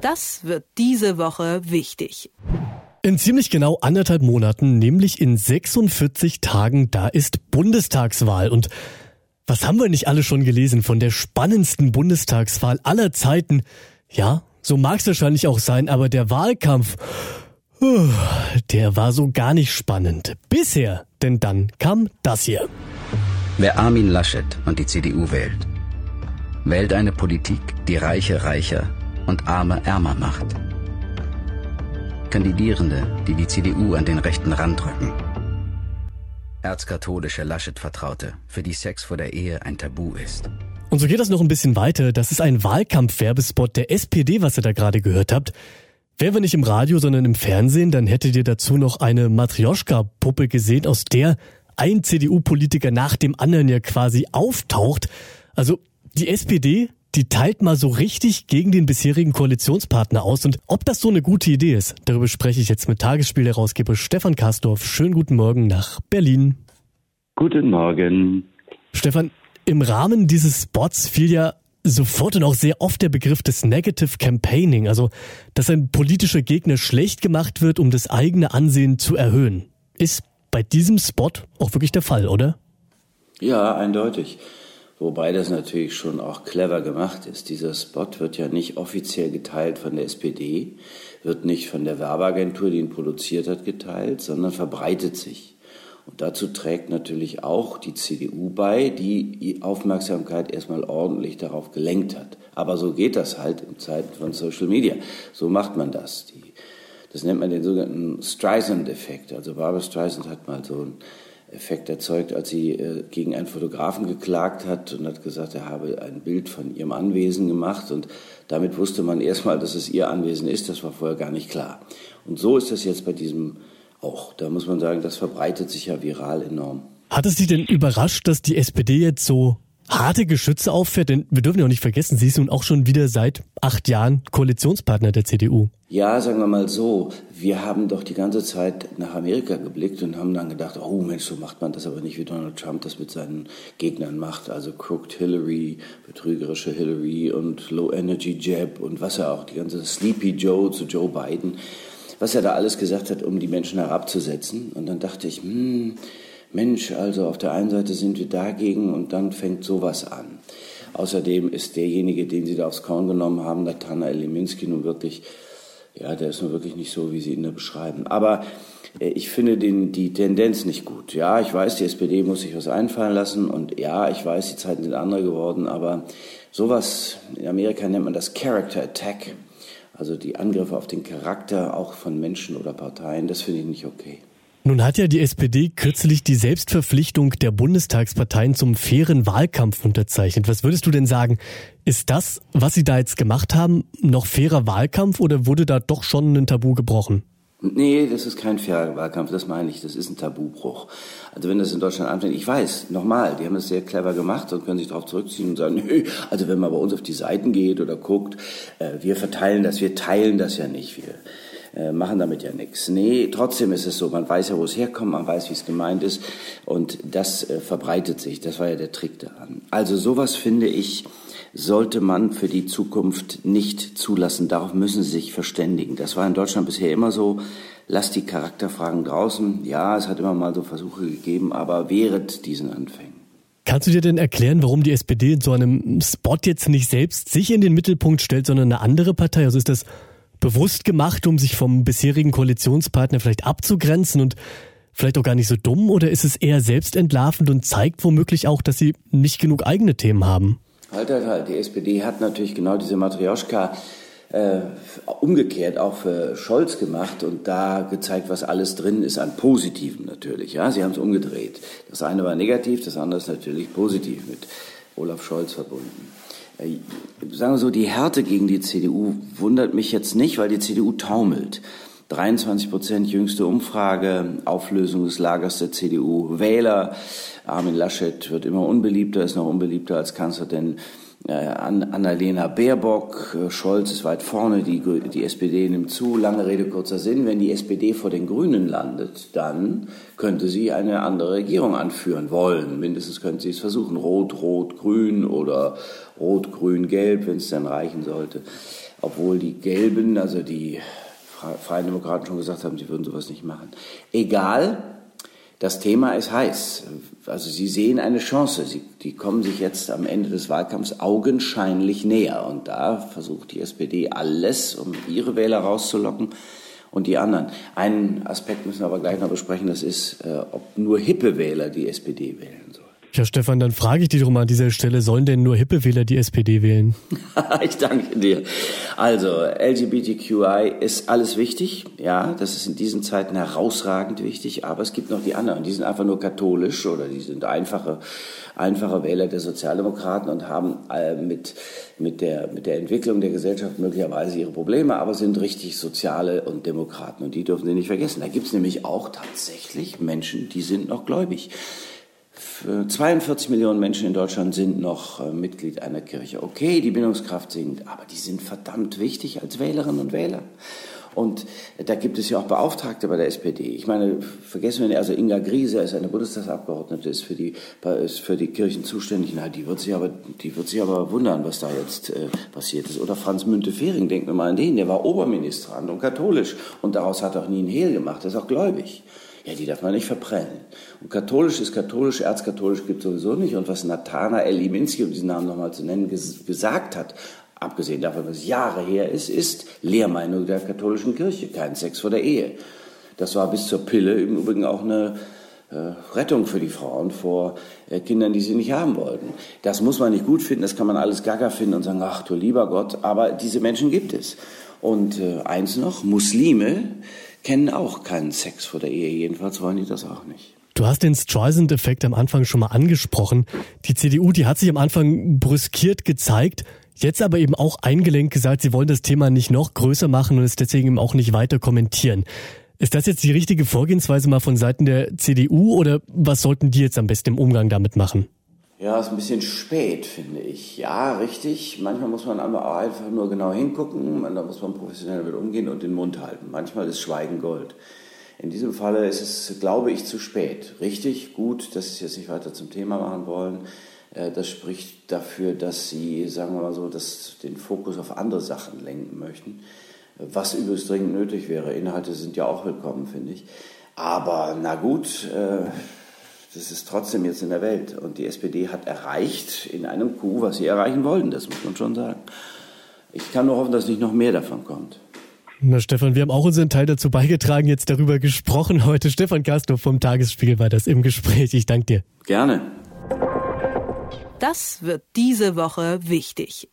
Das wird diese Woche wichtig. In ziemlich genau anderthalb Monaten, nämlich in 46 Tagen, da ist Bundestagswahl. Und was haben wir nicht alle schon gelesen von der spannendsten Bundestagswahl aller Zeiten? Ja, so mag es wahrscheinlich auch sein, aber der Wahlkampf, der war so gar nicht spannend. Bisher, denn dann kam das hier. Wer Armin Laschet und die CDU wählt, wählt eine Politik, die Reiche reicher und Arme ärmer macht. Kandidierende, die die CDU an den rechten Rand rücken. Erzkatholische Laschet-Vertraute, für die Sex vor der Ehe ein Tabu ist. Und so geht das noch ein bisschen weiter. Das ist ein Wahlkampf-Werbespot der SPD, was ihr da gerade gehört habt. Wären wir nicht im Radio, sondern im Fernsehen, dann hättet ihr dazu noch eine Matrioschka-Puppe gesehen, aus der ein CDU-Politiker nach dem anderen ja quasi auftaucht. Also die SPD, die teilt mal so richtig gegen den bisherigen Koalitionspartner aus. Und ob das so eine gute Idee ist, darüber spreche ich jetzt mit Tagesspiel-Herausgeber Stefan Kastorf. Schönen guten Morgen nach Berlin. Guten Morgen. Stefan, im Rahmen dieses Spots fiel ja sofort und auch sehr oft der Begriff des Negative Campaigning, also dass ein politischer Gegner schlecht gemacht wird, um das eigene Ansehen zu erhöhen. Ist bei diesem Spot auch wirklich der Fall, oder? Ja, eindeutig. Wobei das natürlich schon auch clever gemacht ist. Dieser Spot wird ja nicht offiziell geteilt von der SPD, wird nicht von der Werbeagentur, die ihn produziert hat, geteilt, sondern verbreitet sich. Und dazu trägt natürlich auch die CDU bei, die die Aufmerksamkeit erstmal ordentlich darauf gelenkt hat. Aber so geht das halt in Zeiten von Social Media. So macht man das. Die, das nennt man den sogenannten Streisand-Effekt. Also Barbara Streisand hat mal so einen Effekt erzeugt, als sie äh, gegen einen Fotografen geklagt hat und hat gesagt, er habe ein Bild von ihrem Anwesen gemacht und damit wusste man erstmal, dass es ihr Anwesen ist. Das war vorher gar nicht klar. Und so ist das jetzt bei diesem auch. Da muss man sagen, das verbreitet sich ja viral enorm. Hat es Sie denn überrascht, dass die SPD jetzt so harte Geschütze auffährt? Denn wir dürfen ja auch nicht vergessen, sie ist nun auch schon wieder seit acht Jahren Koalitionspartner der CDU. Ja, sagen wir mal so, wir haben doch die ganze Zeit nach Amerika geblickt und haben dann gedacht, oh Mensch, so macht man das aber nicht, wie Donald Trump das mit seinen Gegnern macht. Also Crooked Hillary, betrügerische Hillary und Low Energy Jab und was er auch, die ganze Sleepy Joe zu Joe Biden was er da alles gesagt hat, um die Menschen herabzusetzen. Und dann dachte ich, hm, Mensch, also auf der einen Seite sind wir dagegen und dann fängt sowas an. Außerdem ist derjenige, den Sie da aufs Korn genommen haben, Nathanael Leminski, nun wirklich, ja, der ist nun wirklich nicht so, wie Sie ihn da beschreiben. Aber äh, ich finde den, die Tendenz nicht gut. Ja, ich weiß, die SPD muss sich was einfallen lassen und ja, ich weiß, die Zeiten sind andere geworden, aber sowas, in Amerika nennt man das Character Attack. Also die Angriffe auf den Charakter auch von Menschen oder Parteien, das finde ich nicht okay. Nun hat ja die SPD kürzlich die Selbstverpflichtung der Bundestagsparteien zum fairen Wahlkampf unterzeichnet. Was würdest du denn sagen? Ist das, was sie da jetzt gemacht haben, noch fairer Wahlkampf oder wurde da doch schon ein Tabu gebrochen? Nee, das ist kein fairer Wahlkampf, das meine ich, das ist ein Tabubruch. Also wenn das in Deutschland anfängt, ich weiß, nochmal, die haben das sehr clever gemacht und können sich darauf zurückziehen und sagen, nö, also wenn man bei uns auf die Seiten geht oder guckt, äh, wir verteilen das, wir teilen das ja nicht, wir äh, machen damit ja nichts. Nee, trotzdem ist es so, man weiß ja, wo es herkommt, man weiß, wie es gemeint ist und das äh, verbreitet sich, das war ja der Trick daran. Also sowas finde ich, sollte man für die Zukunft nicht zulassen. Darauf müssen Sie sich verständigen. Das war in Deutschland bisher immer so. Lasst die Charakterfragen draußen. Ja, es hat immer mal so Versuche gegeben, aber wehret diesen Anfängen. Kannst du dir denn erklären, warum die SPD in so einem Spot jetzt nicht selbst sich in den Mittelpunkt stellt, sondern eine andere Partei? Also ist das bewusst gemacht, um sich vom bisherigen Koalitionspartner vielleicht abzugrenzen und vielleicht auch gar nicht so dumm? Oder ist es eher selbstentlarvend und zeigt womöglich auch, dass sie nicht genug eigene Themen haben? Halt, halt, halt. Die SPD hat natürlich genau diese Matrioschka äh, umgekehrt auch für Scholz gemacht und da gezeigt, was alles drin ist an Positiven natürlich. Ja, sie haben es umgedreht. Das eine war negativ, das andere ist natürlich positiv mit Olaf Scholz verbunden. Sagen wir so, die Härte gegen die CDU wundert mich jetzt nicht, weil die CDU taumelt. 23 Prozent jüngste Umfrage, Auflösung des Lagers der CDU, Wähler. Armin Laschet wird immer unbeliebter, ist noch unbeliebter als Kanzler, denn Annalena Baerbock, äh, Scholz ist weit vorne, die, die SPD nimmt zu. Lange Rede, kurzer Sinn. Wenn die SPD vor den Grünen landet, dann könnte sie eine andere Regierung anführen wollen. Mindestens könnte sie es versuchen. Rot, Rot, Grün oder Rot, Grün, Gelb, wenn es dann reichen sollte. Obwohl die Gelben, also die Freien Demokraten schon gesagt haben, sie würden sowas nicht machen. Egal, das Thema ist heiß. Also Sie sehen eine Chance. Sie, die kommen sich jetzt am Ende des Wahlkampfs augenscheinlich näher. Und da versucht die SPD alles, um ihre Wähler rauszulocken und die anderen. Einen Aspekt müssen wir aber gleich noch besprechen. Das ist, äh, ob nur hippe Wähler die SPD wählen sollen. Ja, Stefan, dann frage ich dich mal an dieser Stelle, sollen denn nur hippe Wähler die SPD wählen? ich danke dir. Also, LGBTQI ist alles wichtig. Ja, das ist in diesen Zeiten herausragend wichtig. Aber es gibt noch die anderen. Die sind einfach nur katholisch oder die sind einfache, einfache Wähler der Sozialdemokraten und haben äh, mit, mit, der, mit der Entwicklung der Gesellschaft möglicherweise ihre Probleme, aber sind richtig Soziale und Demokraten. Und die dürfen Sie nicht vergessen. Da gibt es nämlich auch tatsächlich Menschen, die sind noch gläubig. 42 Millionen Menschen in Deutschland sind noch äh, Mitglied einer Kirche. Okay, die Bindungskraft sinkt, aber die sind verdammt wichtig als Wählerinnen und Wähler. Und da gibt es ja auch Beauftragte bei der SPD. Ich meine, vergessen wir nicht, also Inga Griese ist eine Bundestagsabgeordnete, ist für die, ist für die Kirchen zuständig. Na, die wird sich aber, die wird sich aber wundern, was da jetzt äh, passiert ist. Oder Franz Müntefering, denken wir mal an den, der war Oberministrant und katholisch. Und daraus hat er auch nie ein Hehl gemacht, der ist auch gläubig. Ja, die darf man nicht verprellen. Und katholisch ist katholisch, erzkatholisch gibt es sowieso nicht. Und was Nathanael Liminski, um diesen Namen nochmal zu nennen, ges gesagt hat, abgesehen davon, was Jahre her ist, ist Lehrmeinung der katholischen Kirche, kein Sex vor der Ehe. Das war bis zur Pille im Übrigen auch eine äh, Rettung für die Frauen vor äh, Kindern, die sie nicht haben wollten. Das muss man nicht gut finden, das kann man alles gaga finden und sagen, ach du lieber Gott, aber diese Menschen gibt es. Und äh, eins noch, Muslime kennen auch keinen Sex vor der Ehe. Jedenfalls wollen die das auch nicht. Du hast den Streisand-Effekt am Anfang schon mal angesprochen. Die CDU, die hat sich am Anfang brüskiert gezeigt, jetzt aber eben auch eingelenkt gesagt, sie wollen das Thema nicht noch größer machen und es deswegen eben auch nicht weiter kommentieren. Ist das jetzt die richtige Vorgehensweise mal von Seiten der CDU oder was sollten die jetzt am besten im Umgang damit machen? Ja, ist ein bisschen spät, finde ich. Ja, richtig. Manchmal muss man aber einfach nur genau hingucken, da muss man professionell mit umgehen und den Mund halten. Manchmal ist Schweigen Gold. In diesem Falle ist es, glaube ich, zu spät. Richtig, gut, dass Sie es jetzt nicht weiter zum Thema machen wollen. Äh, das spricht dafür, dass Sie, sagen wir mal so, dass den Fokus auf andere Sachen lenken möchten. Was übrigens dringend nötig wäre. Inhalte sind ja auch willkommen, finde ich. Aber na gut, äh, das ist trotzdem jetzt in der Welt. Und die SPD hat erreicht in einem Coup, was sie erreichen wollten, das muss man schon sagen. Ich kann nur hoffen, dass nicht noch mehr davon kommt. Na Stefan, wir haben auch unseren Teil dazu beigetragen, jetzt darüber gesprochen heute. Stefan Kastorf vom Tagesspiegel war das im Gespräch. Ich danke dir. Gerne. Das wird diese Woche wichtig.